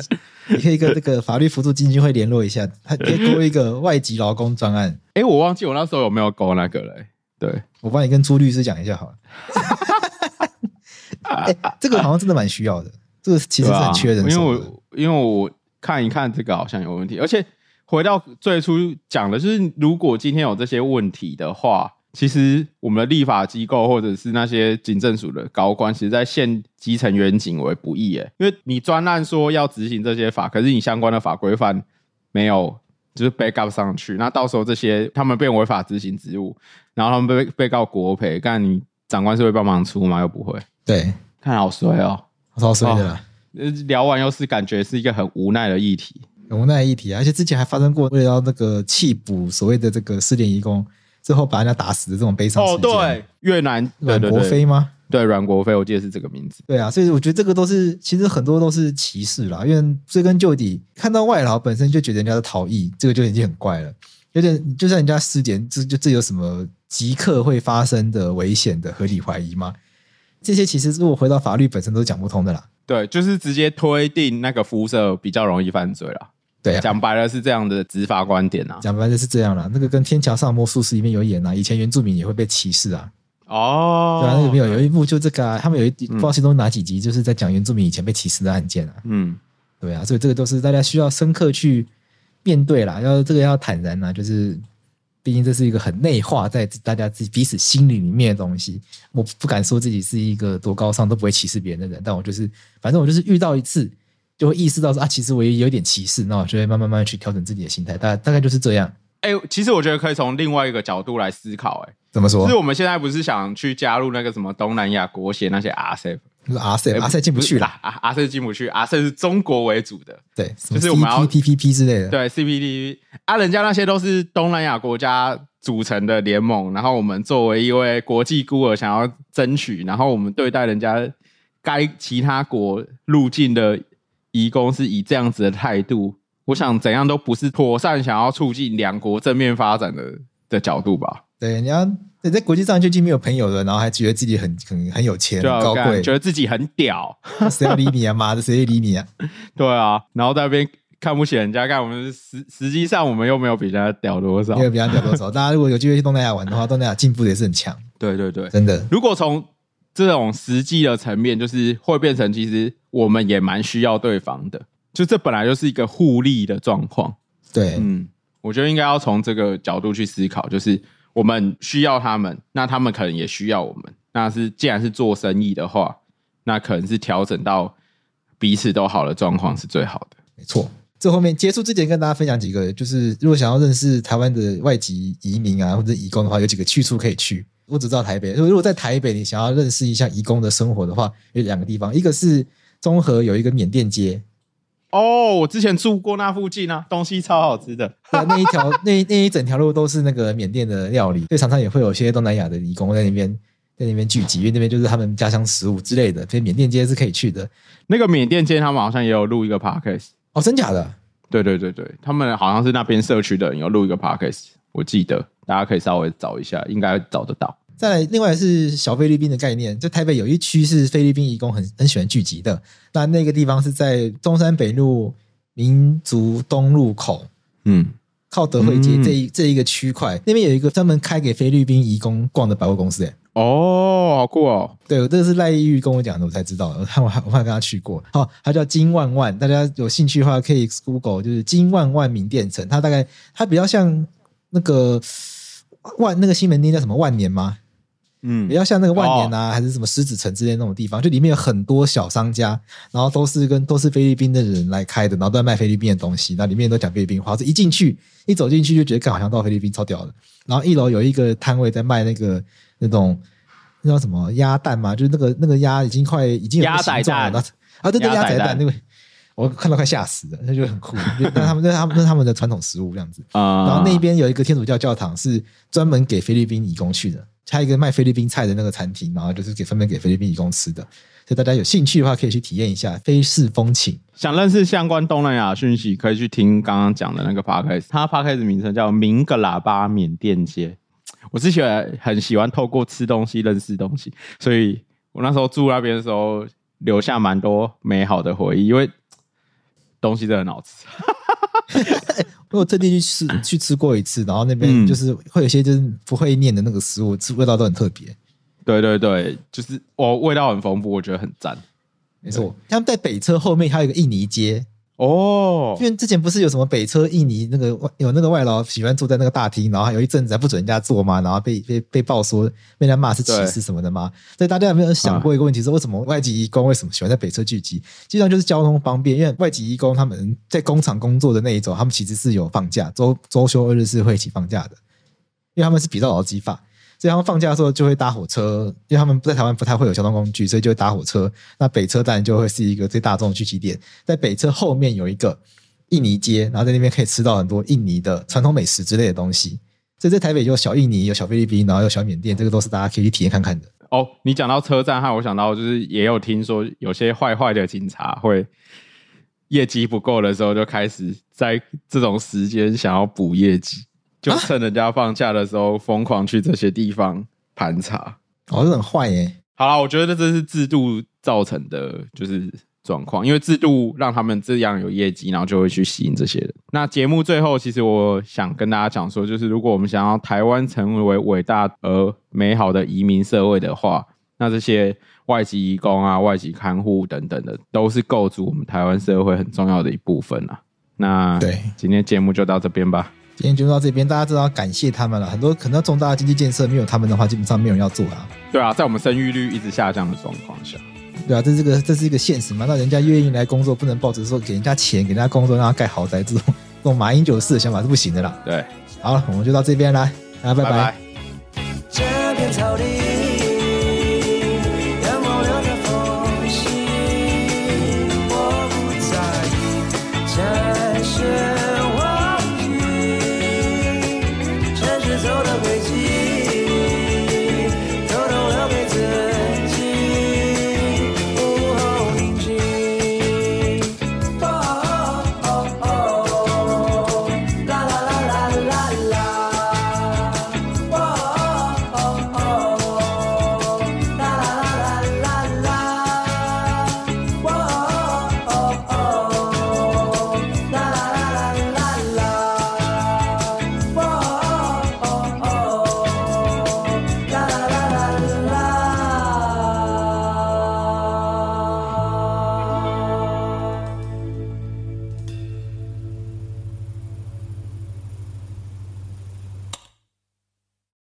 你可以跟这个法律辅助基金会联络一下，他可以勾一个外籍劳工专案。哎、欸，我忘记我那时候有没有勾那个了、欸。对，我帮你跟朱律师讲一下好了。[LAUGHS] [LAUGHS] 哎、欸，这个好像真的蛮需要的。这个其实是很缺人的，因为我因为我看一看这个好像有问题，而且回到最初讲的，就是如果今天有这些问题的话，其实我们的立法机构或者是那些警政署的高官，其实在陷基层员警为不易，哎，因为你专案说要执行这些法，可是你相关的法规范没有就是 back up 上去，那到时候这些他们被违法执行职务，然后他们被被告国赔，但你长官是会帮忙出吗？又不会，对，看好衰哦。超衰的啦！聊完又是感觉是一个很无奈的议题，很无奈的议题啊！而且之前还发生过为了要那个弃捕所谓的这个失联遗工，最后把人家打死的这种悲伤事件。哦，对，越南阮国飞吗？对，阮国飞，我记得是这个名字。对啊，所以我觉得这个都是其实很多都是歧视啦，因为追根究底，看到外劳本身就觉得人家是逃逸，这个就已经很怪了。有点就像人家失联，这就这有什么即刻会发生的危险的合理怀疑吗？这些其实如果回到法律本身都是讲不通的啦。对，就是直接推定那个肤色比较容易犯罪啦。对、啊，讲白了是这样的执法观点啊。讲白了是这样啦。那个跟《天桥上魔术师》里面有演啊，以前原住民也会被歧视啊。哦，对啊，那个没有有一部就这个啊，他们有一不知道其中哪几集就是在讲原住民以前被歧视的案件啊。嗯，对啊，所以这个都是大家需要深刻去面对啦，要这个要坦然啊，就是。毕竟这是一个很内化在大家自己彼此心里里面的东西，我不敢说自己是一个多高尚都不会歧视别人的人，但我就是，反正我就是遇到一次就会意识到说啊，其实我也有点歧视，那我就会慢慢慢慢去调整自己的心态，大大概就是这样。哎、欸，其实我觉得可以从另外一个角度来思考、欸，哎，怎么说？就是我们现在不是想去加入那个什么东南亚国协那些 RCEP。阿塞阿塞进不去啦，阿阿塞进不去，阿塞是中国为主的，对，就是我们要 TPP 之类的，对 CPTPP 啊，人家那些都是东南亚国家组成的联盟，然后我们作为一位国际孤儿，想要争取，然后我们对待人家该其他国入境的移工是以这样子的态度，我想怎样都不是妥善想要促进两国正面发展的的角度吧？对，你要。在国际上就已经没有朋友了，然后还觉得自己很很很有钱、很高贵，觉得自己很屌。[LAUGHS] 谁要理你啊？妈的，谁理你啊？[LAUGHS] 对啊，然后在那边看不起人家，看我们实实际上我们又没有比人家屌多少，没有比人家屌多少。大家如果有机会去东南亚玩的话，东南亚进步也是很强。[LAUGHS] 对对对，真的。如果从这种实际的层面，就是会变成其实我们也蛮需要对方的，就这本来就是一个互利的状况。对，嗯，我觉得应该要从这个角度去思考，就是。我们需要他们，那他们可能也需要我们。那是既然是做生意的话，那可能是调整到彼此都好的状况是最好的。没错，这后面结束之前，跟大家分享几个，就是如果想要认识台湾的外籍移民啊或者移工的话，有几个去处可以去。我只知道台北，如果在台北你想要认识一下移工的生活的话，有两个地方，一个是中和有一个缅甸街。哦，我之前住过那附近啊，东西超好吃的。[LAUGHS] 那一条那那一整条路都是那个缅甸的料理，所以常常也会有些东南亚的移工在那边在那边聚集，因为那边就是他们家乡食物之类的。所以缅甸街是可以去的。那个缅甸街他们好像也有录一个 podcast 哦，真假的？对对对对，他们好像是那边社区的人有录一个 podcast，我记得大家可以稍微找一下，应该找得到。再来，另外是小菲律宾的概念，就台北有一区是菲律宾移工很很喜欢聚集的。那那个地方是在中山北路民族东路口，嗯，靠德惠街这一、嗯、这一个区块，那边有一个专门开给菲律宾移工逛的百货公司。哎，哦，好酷哦！对，这个是赖玉玉跟我讲的，我才知道。我还我还跟他去过。好，他叫金万万，大家有兴趣的话可以 Google，就是金万万名店城。它大概它比较像那个万那个西门町叫什么万年吗？嗯，比较像那个万年啊，哦、还是什么狮子城之类那种地方，就里面有很多小商家，然后都是跟都是菲律宾的人来开的，然后都在卖菲律宾的东西，那里面都讲菲律宾话。这一进去，一走进去就觉得，看好像到菲律宾超屌的。然后一楼有一个摊位在卖那个那种那叫什么鸭蛋嘛，就是那个那个鸭已经快已经有个形状了。啊，对对，鸭仔蛋那个，我看到快吓死了，那就很酷。[LAUGHS] 那他们那他们那他们的传统食物这样子。啊，然后那边有一个天主教教堂是专门给菲律宾义工去的。还有一个卖菲律宾菜的那个餐厅，然后就是给分别给菲律宾移工吃的，所以大家有兴趣的话可以去体验一下菲式风情。想认识相关东南亚讯息，可以去听刚刚讲的那个 podcast，它 podcast 名称叫明格喇叭缅甸街。我之前很喜欢透过吃东西认识东西，所以我那时候住那边的时候留下蛮多美好的回忆，因为东西真的很好吃。[LAUGHS] 我特地去吃去吃过一次，然后那边就是会有些就是不会念的那个食物，吃味道都很特别。对对对，就是哦味道很丰富，我觉得很赞。没错，他们在北车后面还有一个印尼街。哦，因为之前不是有什么北车印尼那个外有那个外劳喜欢坐在那个大厅，然后有一阵子还不准人家坐嘛，然后被被被爆说被人家骂是歧视什么的嘛。所以大家有没有想过一个问题，是为什么外籍移工为什么喜欢在北车聚集？基本上就是交通方便，因为外籍移工他们在工厂工作的那一种，他们其实是有放假，周周休二日是会一起放假的，因为他们是比照劳基法。所以他们放假的时候就会搭火车，因为他们在台湾不太会有交通工具，所以就会搭火车。那北车站就会是一个最大众的聚集点，在北车后面有一个印尼街，然后在那边可以吃到很多印尼的传统美食之类的东西。所以在台北有小印尼，有小菲律宾，然后有小缅甸，这个都是大家可以去体验看看的。哦，你讲到车站，哈我想到就是也有听说有些坏坏的警察会业绩不够的时候，就开始在这种时间想要补业绩。就趁人家放假的时候，疯狂去这些地方盘查，哦，这很坏耶。好啦，我觉得这是制度造成的，就是状况，因为制度让他们这样有业绩，然后就会去吸引这些人。那节目最后，其实我想跟大家讲说，就是如果我们想要台湾成为伟大而美好的移民社会的话，那这些外籍移工啊、外籍看护等等的，都是构筑我们台湾社会很重要的一部分啊。那对，今天节目就到这边吧。今天就到这边，大家知道感谢他们了。很多可能重大的经济建设没有他们的话，基本上没有人要做啊。对啊，在我们生育率一直下降的状况下，对啊，这是个这是一个现实嘛。那人家愿意来工作，不能抱着说给人家钱，给人家工作，让他盖豪宅这种这种马英九式的想法是不行的啦。对，好了，我们就到这边来，大家拜拜。拜拜。